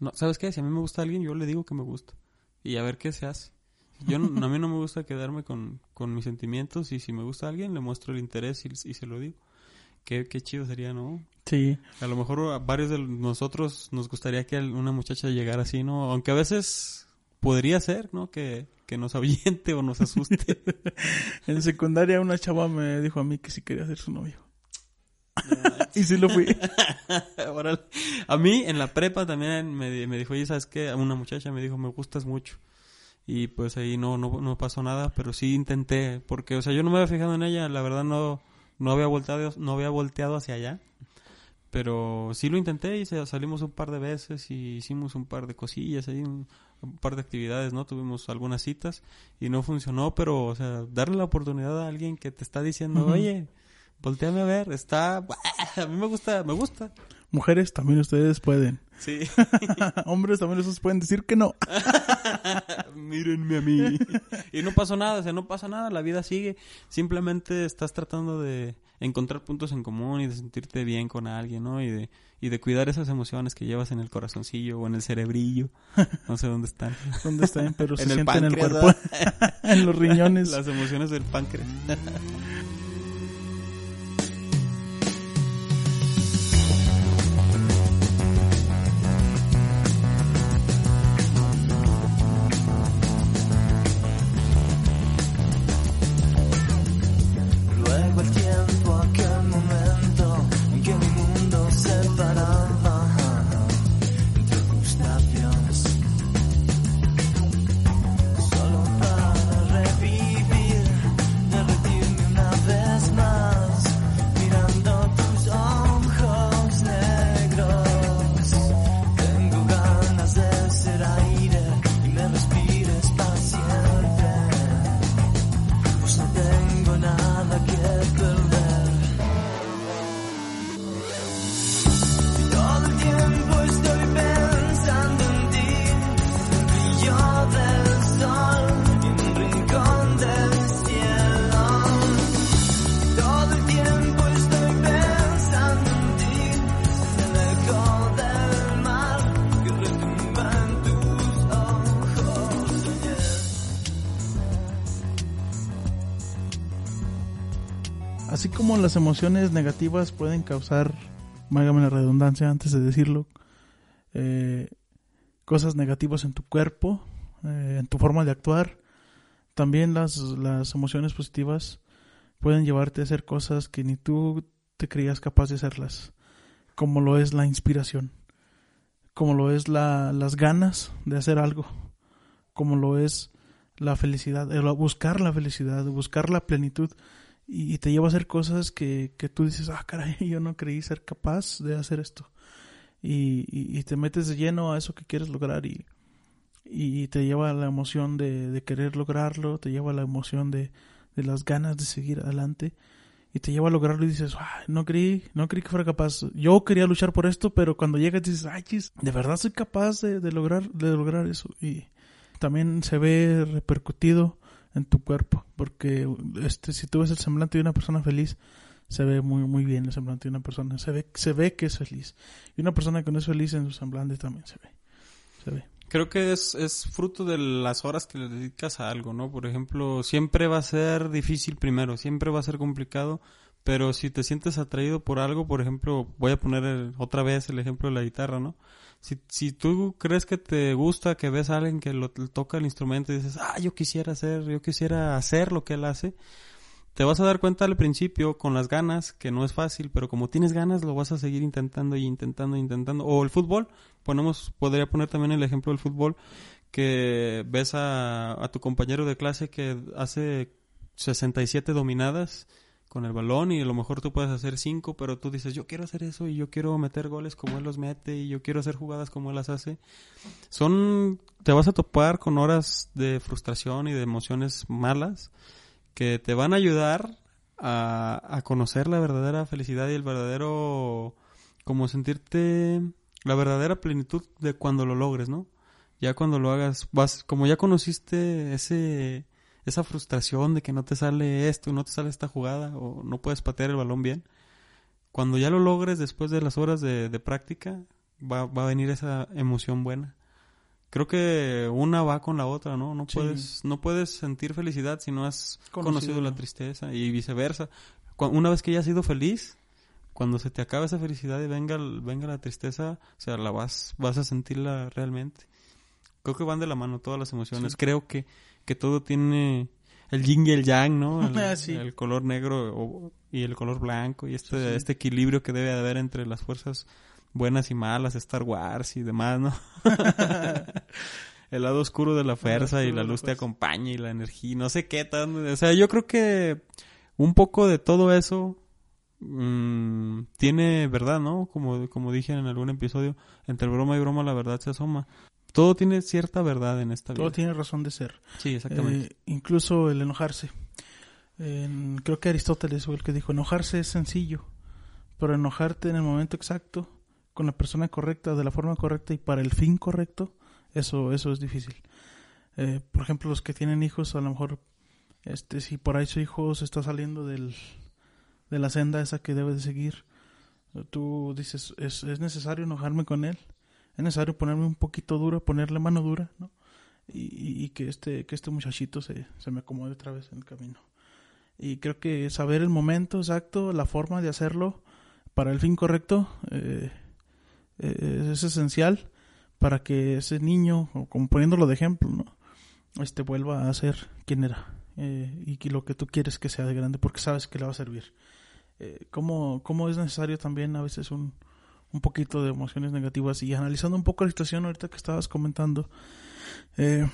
no, ¿sabes qué? Si a mí me gusta alguien, yo le digo que me gusta. Y a ver qué se hace. Yo no- a mí no me gusta quedarme con, con mis sentimientos y si me gusta alguien, le muestro el interés y, y se lo digo. Qué, qué chido sería, ¿no? Sí. A lo mejor a varios de nosotros nos gustaría que una muchacha llegara así, ¿no? Aunque a veces podría ser, ¿no? Que, que nos ahuyente o nos asuste. *laughs* En secundaria una chava me dijo a mí que si quería ser su novio. *laughs* y sí lo fui. *laughs* A mí en la prepa también me, me dijo, oye, ¿sabes qué? Una muchacha me dijo, me gustas mucho. Y pues ahí no, no, no pasó nada, pero sí intenté, porque, o sea, yo no me había fijado en ella, la verdad no, no había volteado, no había volteado hacia allá. Pero sí lo intenté y salimos un par de veces y hicimos un par de cosillas ahí, un, un par de actividades, ¿no? Tuvimos algunas citas y no funcionó, pero, o sea, darle la oportunidad a alguien que te está diciendo, oye, volteame a ver, está, *laughs* a mí me gusta, me gusta. Mujeres, también ustedes pueden. Sí. *laughs* Hombres, también ustedes pueden decir que no. *laughs* Mírenme a mí. *laughs* Y no pasó nada, o sea, no pasa nada, la vida sigue. Simplemente estás tratando de encontrar puntos en común y de sentirte bien con alguien, ¿no? Y de, y de cuidar esas emociones que llevas en el corazoncillo o en el cerebrillo. No sé dónde están. ¿Dónde están? Pero se En el sienten en el cuerpo. en los riñones. Las emociones del páncreas. Las emociones negativas pueden causar, mágame la redundancia antes de decirlo, eh, cosas negativas en tu cuerpo, eh, en tu forma de actuar, también las, las emociones positivas pueden llevarte a hacer cosas que ni tú te creías capaz de hacerlas, como lo es la inspiración, como lo es la, las ganas de hacer algo, como lo es la felicidad, el buscar la felicidad, buscar la plenitud y, te lleva a hacer cosas que, que tú dices, ah, caray, *laughs* yo no creí ser capaz de hacer esto. Y, y, y te metes de lleno a eso que quieres lograr y, y te lleva a la emoción de, de querer lograrlo, te lleva a la emoción de, de las ganas de seguir adelante y te lleva a lograrlo y dices, ah, no creí, no creí que fuera capaz. Yo quería luchar por esto, pero cuando llegas dices, ay, chis, de verdad soy capaz de, de lograr, de lograr eso. Y también se ve repercutido en tu cuerpo, porque este, si tú ves el semblante de una persona feliz, se ve muy, muy bien el semblante de una persona, se ve, se ve que es feliz. Y una persona que no es feliz en su semblante también se ve, se ve. Creo que es, es fruto de las horas que le dedicas a algo, ¿no? Por ejemplo, siempre va a ser difícil primero, siempre va a ser complicado, pero si te sientes atraído por algo, por ejemplo, voy a poner otra vez el ejemplo de la guitarra, ¿no? Si, si tú crees que te gusta, que ves a alguien que lo, toca el instrumento y dices, ah, yo quisiera hacer, yo quisiera hacer lo que él hace, te vas a dar cuenta al principio con las ganas, que no es fácil, pero como tienes ganas lo vas a seguir intentando y intentando y intentando. O el fútbol, ponemos, podría poner también el ejemplo del fútbol, que ves a, a tu compañero de clase que hace 67 dominadas con el balón y a lo mejor tú puedes hacer 5, pero tú dices, yo quiero hacer eso y yo quiero meter goles como él los mete y yo quiero hacer jugadas como él las hace. Son, te vas a topar con horas de frustración y de emociones malas que te van a ayudar a, a conocer la verdadera felicidad y el verdadero, como sentirte, la verdadera plenitud de cuando lo logres, ¿no? Ya cuando lo hagas, vas, como ya conociste ese, esa frustración de que no te sale esto, no te sale esta jugada o no puedes patear el balón bien, cuando ya lo logres después de las horas de, de práctica, va, va a venir esa emoción buena. Creo que una va con la otra, ¿no? No Sí. puedes, no puedes sentir felicidad si no has conocido, Conocido. la tristeza y viceversa. Una vez que ya has sido feliz, cuando se te acaba esa felicidad y venga, venga la tristeza, o sea, la vas, vas a sentirla realmente. Creo que van de la mano todas las emociones. Sí. Creo que, que todo tiene el yin y el yang, ¿no? El, Ah, sí. el color negro o- y el color blanco y este, Sí, sí. este equilibrio que debe de haber entre las fuerzas buenas y malas, Star Wars y demás, ¿no? *laughs* el lado oscuro de la fuerza y la luz te acompaña y la energía, no sé qué tan, o sea, yo creo que un poco de todo eso mm, tiene verdad, ¿no? Como, como dije en algún episodio, entre broma y broma la verdad se asoma. Todo tiene cierta verdad en esta Todo vida. tiene razón de ser. Sí, exactamente. Eh, incluso el enojarse. En- creo que Aristóteles fue el que dijo, enojarse es sencillo, pero enojarte en el momento exacto con la persona correcta, de la forma correcta y para el fin correcto, eso, eso es difícil. Eh, por ejemplo, los que tienen hijos, a lo mejor, este, si por ahí su hijo se está saliendo del, de la senda esa que debe de seguir, tú dices, es, es necesario enojarme con él, es necesario ponerme un poquito duro, ponerle mano dura, ¿no? Y, y que este, que este muchachito se, se me acomode otra vez en el camino. Y creo que saber el momento exacto, la forma de hacerlo para el fin correcto, eh, eh, es esencial para que ese niño, o como poniéndolo de ejemplo, ¿no? este vuelva a ser quien era eh, y que lo que tú quieres que sea de grande porque sabes que le va a servir. ¿cómo, ¿Cómo es necesario también a veces un, un poquito de emociones negativas. Y analizando un poco la situación ahorita que estabas comentando, eh,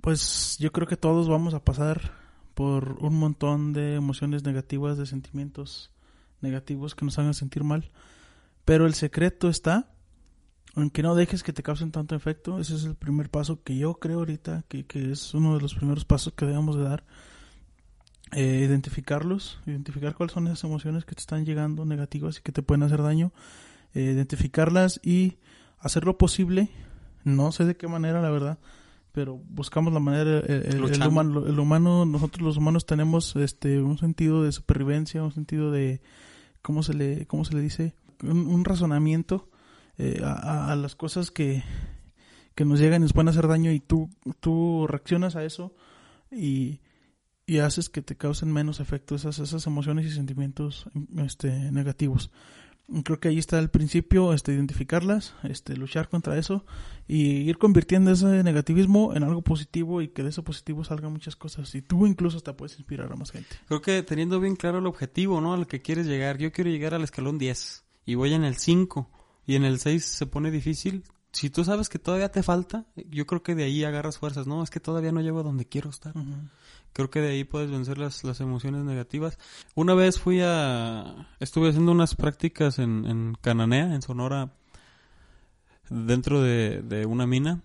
pues yo creo que todos vamos a pasar por un montón de emociones negativas, de sentimientos negativos que nos hagan sentir mal, pero el secreto está en que no dejes que te causen tanto efecto, ese es el primer paso que yo creo ahorita que, que es uno de los primeros pasos que debemos de dar. Eh, identificarlos, identificar cuáles son esas emociones que te están llegando negativas y que te pueden hacer daño, eh, identificarlas y hacer lo posible, no sé de qué manera la verdad, pero buscamos la manera, el, el- el humano, el humano, nosotros los humanos tenemos este un sentido de supervivencia, un sentido de, ¿cómo se le, cómo se le dice? Un, un razonamiento eh, a, las cosas que, que nos llegan y nos pueden hacer daño y tú, tú reaccionas a eso y, y haces que te causen menos efecto esas, esas emociones y sentimientos este, negativos. Creo que ahí está el principio, este, identificarlas, este, luchar contra eso y ir convirtiendo ese negativismo en algo positivo y que de eso positivo salgan muchas cosas y tú incluso hasta puedes inspirar a más gente. Creo que teniendo bien claro el objetivo, ¿no? Al que quieres llegar. Yo quiero llegar al escalón 10 y voy en el 5 y en el 6 se pone difícil. Si tú sabes que todavía te falta, yo creo que de ahí agarras fuerzas. No, es que todavía no llego a donde quiero estar. Creo que de ahí puedes vencer las, las emociones negativas. Una vez fui a... Estuve haciendo unas prácticas en, en Cananea, en Sonora, dentro de, de una mina.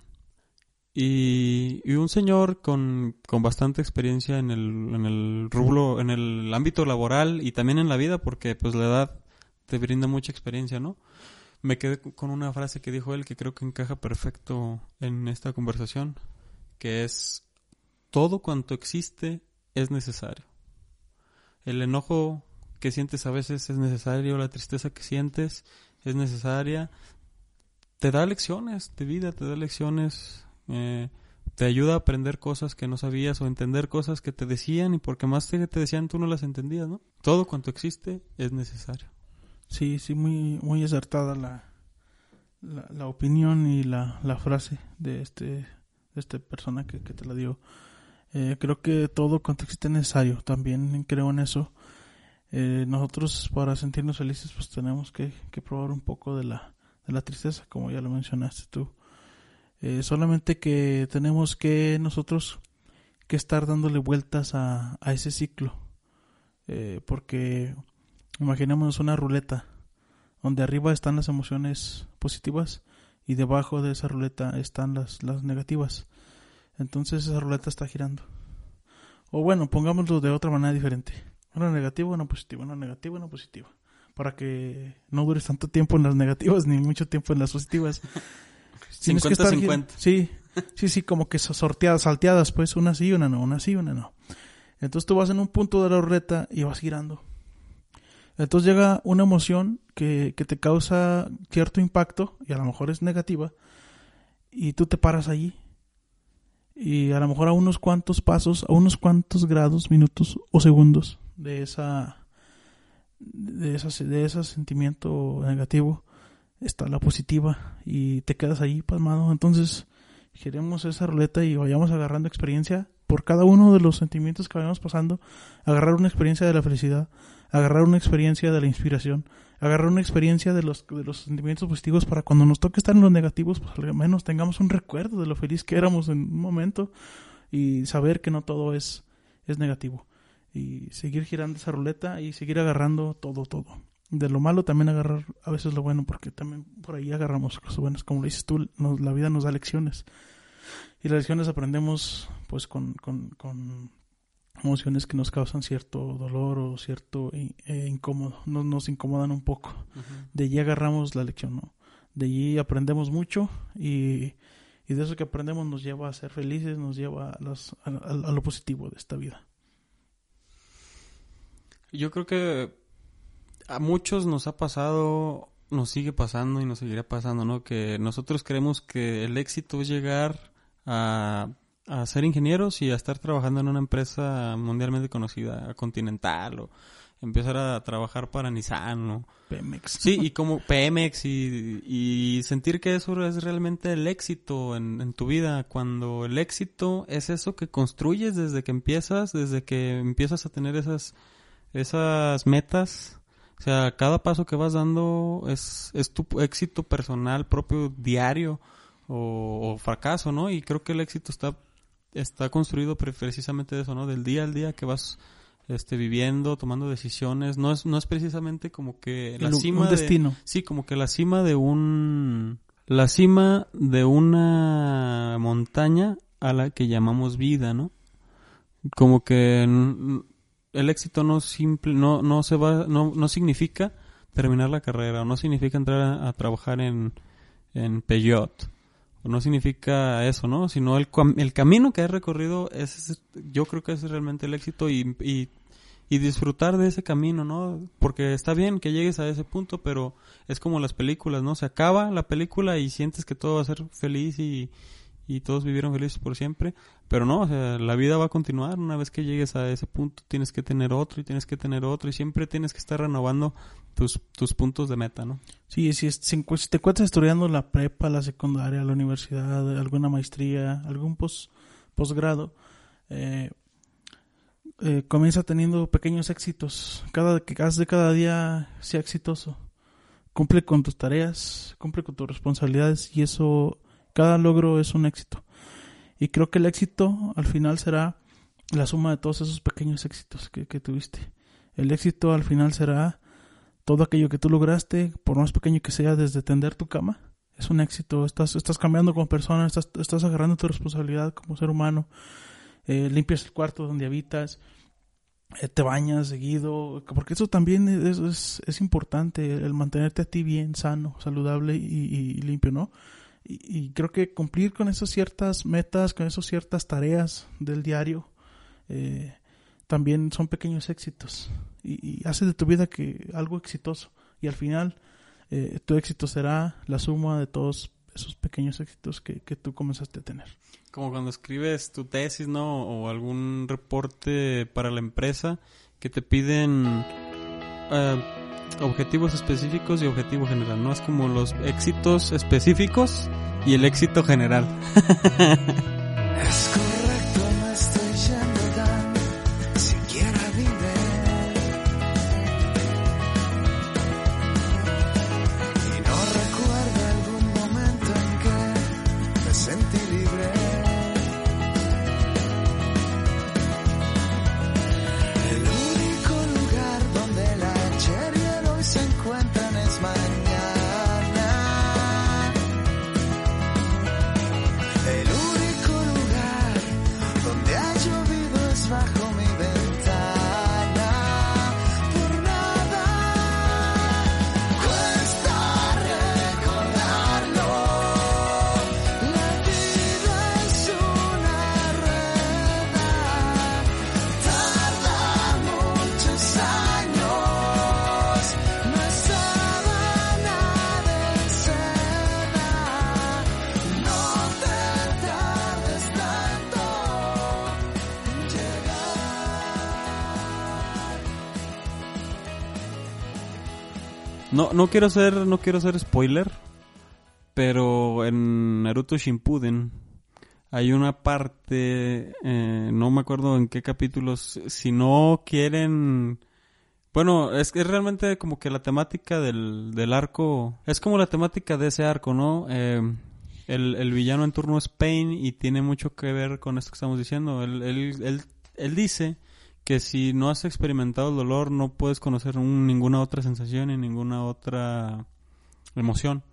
Y, y un señor con, con bastante experiencia en el, en el rublo, en el ámbito laboral y también en la vida, porque pues la edad te brinda mucha experiencia, ¿no? Me quedé con una frase que dijo él que creo que encaja perfecto en esta conversación, que es todo cuanto existe es necesario. El enojo que sientes a veces es necesario, la tristeza que sientes es necesaria. Te da lecciones de vida, te da lecciones, eh, te ayuda a aprender cosas que no sabías o entender cosas que te decían y porque más te, te decían tú no las entendías, ¿no? Todo cuanto existe es necesario. Sí, sí, muy, muy acertada la, la, la opinión y la, la frase de este, de esta persona que, que te la dio. Eh, creo que todo cuanto existe es necesario, también creo en eso. Eh, nosotros para sentirnos felices pues tenemos que, que probar un poco de la, de la tristeza, como ya lo mencionaste tú. Eh, solamente que tenemos que nosotros que estar dándole vueltas a, a ese ciclo. Eh, porque imaginémonos una ruleta donde arriba están las emociones positivas y debajo de esa ruleta están las, las negativas. Entonces esa ruleta está girando. O bueno, pongámoslo de otra manera diferente. Una negativa, una positiva, una negativa, una positiva. Para que no dures tanto tiempo en las negativas ni mucho tiempo en las positivas. *laughs* Tienes que estar 50-50. Sí, sí, sí, como que so- sorteadas, salteadas, pues una sí, una no, una sí, una no. Entonces tú vas en un punto de la ruleta y vas girando. Entonces llega una emoción que, que te causa cierto impacto y a lo mejor es negativa y tú te paras allí y a lo mejor a unos cuantos pasos, a unos cuantos grados, minutos o segundos de esa de esa de ese sentimiento negativo está la positiva y te quedas ahí pasmado. Entonces giremos esa ruleta y vayamos agarrando experiencia por cada uno de los sentimientos que vayamos pasando, agarrar una experiencia de la felicidad, agarrar una experiencia de la inspiración, agarrar una experiencia de los, de los sentimientos positivos para cuando nos toque estar en los negativos, pues al menos tengamos un recuerdo de lo feliz que éramos en un momento y saber que no todo es, es negativo. Y seguir girando esa ruleta y seguir agarrando todo, todo. De lo malo también agarrar a veces lo bueno, porque también por ahí agarramos cosas buenas. Como lo dices tú, nos- la vida nos da lecciones. Y las lecciones aprendemos pues con, con, con emociones que nos causan cierto dolor o cierto eh, incómodo. Nos, nos incomodan un poco. De allí agarramos la lección, ¿no? De allí aprendemos mucho y, y de eso que aprendemos nos lleva a ser felices, nos lleva a, los- a- a- a lo positivo de esta vida. Yo creo que a muchos nos ha pasado, nos sigue pasando y nos seguirá pasando, ¿no? Que nosotros creemos que el éxito es llegar a, a ser ingenieros y a estar trabajando en una empresa mundialmente conocida, continental, o empezar a trabajar para Nissan, o Pemex. Sí, y como Pemex y, y sentir que eso es realmente el éxito en, en tu vida, cuando el éxito es eso que construyes desde que empiezas, desde que empiezas a tener esas, esas metas. O sea, cada paso que vas dando es, es tu éxito personal propio diario o, o fracaso, ¿no? Y creo que el éxito está, está construido pre- precisamente de eso, ¿no? Del día al día que vas este, viviendo, tomando decisiones. No es, no es precisamente como que la El- un cima de- destino. Sí, como que la cima de un... La cima de una montaña a la que llamamos vida, ¿no? Como que el éxito no simple, no, no se va, no, no significa terminar la carrera, o no significa entrar a, a trabajar en, en Peugeot, no significa eso, ¿no? Sino el, el camino que has recorrido, es, yo creo que es realmente el éxito y, y, y disfrutar de ese camino, ¿no? Porque está bien que llegues a ese punto, pero es como las películas, ¿no? Se acaba la película y sientes que todo va a ser feliz y, y todos vivieron felices por siempre, pero no, o sea, la vida va a continuar, una vez que llegues a ese punto tienes que tener otro y tienes que tener otro y siempre tienes que estar renovando tus, tus puntos de meta, ¿no? Sí, si, si te encuentras estudiando la prepa, la secundaria, la universidad, alguna maestría, algún pos- posgrado, eh, eh, comienza teniendo pequeños éxitos. Cada que de cada día sea exitoso. Cumple con tus tareas, cumple con tus responsabilidades y eso, cada logro es un éxito. Y creo que el éxito al final será la suma de todos esos pequeños éxitos que, tuviste. El éxito al final será todo aquello que tú lograste, por más pequeño que sea, desde tender tu cama, es un éxito. Estás, estás cambiando como persona, estás, estás agarrando tu responsabilidad como ser humano. Eh, limpias el cuarto donde habitas, eh, te bañas seguido, porque eso también es, es, es importante, el mantenerte a ti bien, sano, saludable y, y- y limpio, ¿no? Y, y creo que cumplir con esas ciertas metas, con esas ciertas tareas del diario, eh, también son pequeños éxitos y, hace de tu vida que algo exitoso y al final eh, tu éxito será la suma de todos esos pequeños éxitos que, que tú comenzaste a tener. Como cuando escribes tu tesis, ¿no? O algún reporte para la empresa que te piden eh, objetivos específicos y objetivo general, ¿no? Es como los éxitos específicos y el éxito general. *laughs* No, no quiero ser, no quiero ser spoiler, pero en Naruto Shippuden hay una parte, eh, no me acuerdo en qué capítulos, si no quieren, bueno, es es realmente como que la temática del, del arco, es como la temática de ese arco, ¿no? Eh, el, el villano en turno es Pain y tiene mucho que ver con esto que estamos diciendo. Él, él, él, él dice que si no has experimentado el dolor no puedes conocer un- ninguna otra sensación y ninguna otra emoción.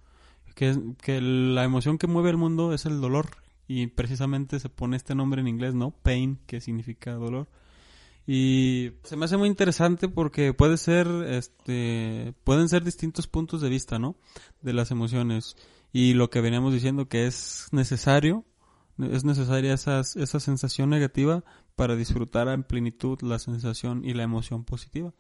Que, que la emoción que mueve el mundo es el dolor y precisamente se pone este nombre en inglés, ¿no? Pain, que significa dolor. Y se me hace muy interesante porque puede ser, este, pueden ser distintos puntos de vista, ¿no? De las emociones. Y lo que veníamos diciendo que es necesario, es necesaria esa, esa sensación negativa para disfrutar en plenitud la sensación y la emoción positiva.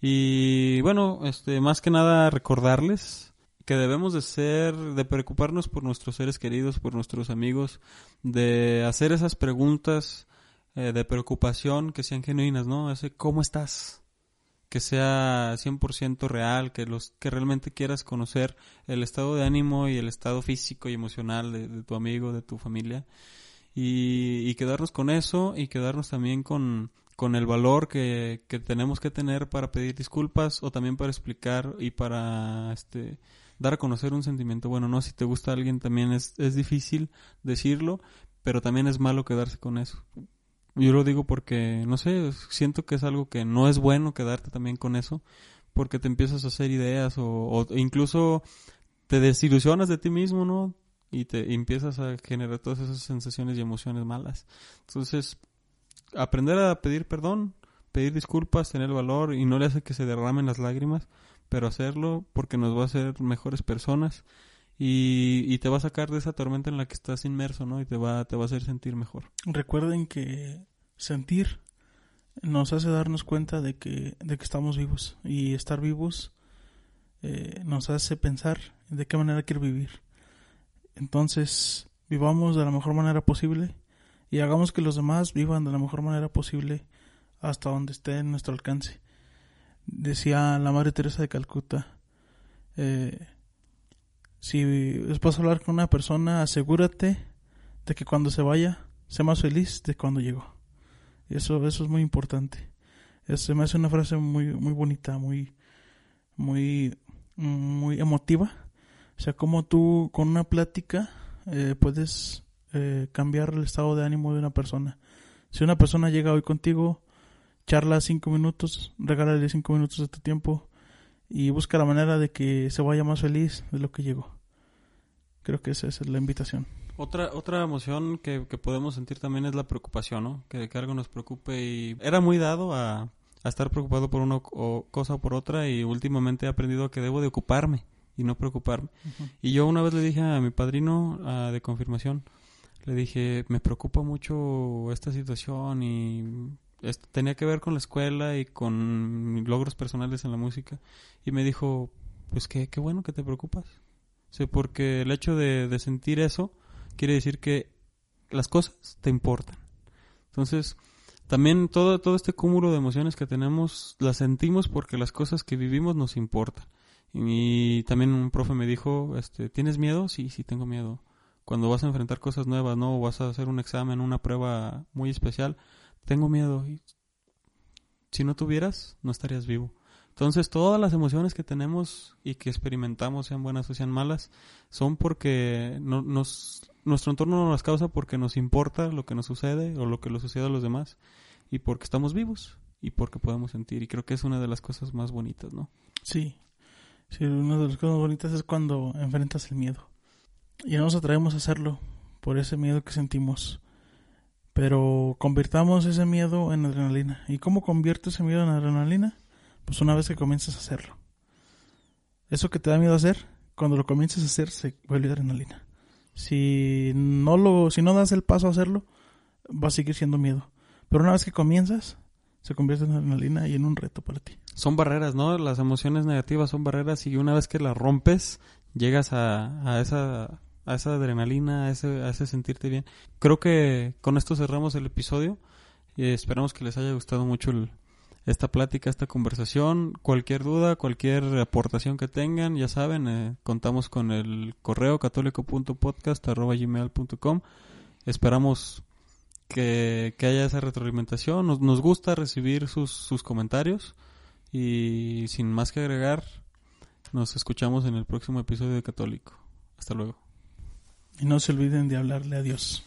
Y bueno, este, más que nada recordarles que debemos de ser, de preocuparnos por nuestros seres queridos, por nuestros amigos, de hacer esas preguntas eh, de preocupación que sean genuinas, ¿no? Ese ¿cómo estás? Que sea 100% real, que los que realmente quieras conocer el estado de ánimo y el estado físico y emocional de, tu amigo, de tu familia. Y, y, quedarnos con eso y quedarnos también con, con el valor que, que tenemos que tener para pedir disculpas o también para explicar y para este dar a conocer un sentimiento bueno, ¿no? Si te gusta alguien también es, es difícil decirlo, pero también es malo quedarse con eso. Yo lo digo porque, no sé, siento que es algo que no es bueno quedarte también con eso, porque te empiezas a hacer ideas o, o incluso te desilusionas de ti mismo, ¿no? Y te empiezas a generar todas esas sensaciones y emociones malas. Entonces, aprender a pedir perdón, pedir disculpas, tener valor y no le hace que se derramen las lágrimas, pero hacerlo porque nos va a hacer mejores personas y, y, te va a sacar de esa tormenta en la que estás inmerso, ¿no? Y te va, te va a hacer sentir mejor. Recuerden que sentir nos hace darnos cuenta de que, de que estamos vivos y estar vivos eh, nos hace pensar de qué manera quiero vivir. Entonces, vivamos de la mejor manera posible y hagamos que los demás vivan de la mejor manera posible hasta donde esté en nuestro alcance decía la Madre Teresa de Calcuta, eh, si vas a hablar con una persona, asegúrate de que cuando se vaya, sea más feliz de cuando llegó. Eso, eso es muy importante. Se me hace una frase muy, muy bonita, muy, muy, muy emotiva. O sea, como tú con una plática eh, puedes eh, cambiar el estado de ánimo de una persona. Si una persona llega hoy contigo charla cinco minutos, regálale cinco minutos de tu tiempo y busca la manera de que se vaya más feliz de lo que llegó. Creo que esa es la invitación. Otra, otra emoción que, podemos sentir también es la preocupación, ¿no? Que, que algo nos preocupe y era muy dado a, estar preocupado por una cosa o por otra y últimamente he aprendido que debo de ocuparme y no preocuparme. Y yo una vez le dije a mi padrino de confirmación, le dije, me preocupa mucho esta situación y tenía que ver con la escuela y con logros personales en la música. Y me dijo, pues qué, qué bueno que te preocupas. Porque el hecho de, de sentir eso quiere decir que las cosas te importan. Entonces, también todo, todo este cúmulo de emociones que tenemos las sentimos porque las cosas que vivimos nos importan. Y también un profe me dijo, este, ¿tienes miedo? Sí, sí tengo miedo. Cuando vas a enfrentar cosas nuevas, ¿no? O vas a hacer un examen, una prueba muy especial, tengo miedo. Y si no tuvieras, no estarías vivo. Entonces, todas las emociones que tenemos y que experimentamos, sean buenas o sean malas, son porque no, nos, nuestro entorno nos las causa porque nos importa lo que nos sucede o lo que le sucede a los demás y porque estamos vivos y porque podemos sentir. Y creo que es una de las cosas más bonitas, ¿no? Sí, sí, una de las cosas bonitas es cuando enfrentas el miedo. Y nos atrevemos a hacerlo por ese miedo que sentimos. Pero convirtamos ese miedo en adrenalina. ¿Y cómo conviertes ese miedo en adrenalina? Pues una vez que comienzas a hacerlo. Eso que te da miedo hacer, cuando lo comienzas a hacer, se vuelve adrenalina. Si no lo, si no das el paso a hacerlo, va a seguir siendo miedo. Pero una vez que comienzas, se convierte en adrenalina y en un reto para ti. Son barreras, ¿no? Las emociones negativas son barreras y una vez que las rompes, llegas a, a esa a esa adrenalina, a ese, a ese sentirte bien. Creo que con esto cerramos el episodio y esperamos que les haya gustado mucho esta plática, esta conversación. Cualquier duda, cualquier aportación que tengan, ya saben, eh, contamos con el correo católico.podcast.gmail.com. Esperamos que, que, haya esa retroalimentación. Nos, nos gusta recibir sus, sus comentarios y sin más que agregar, nos escuchamos en el próximo episodio de Católico. Hasta luego. Y no se olviden de hablarle a Dios.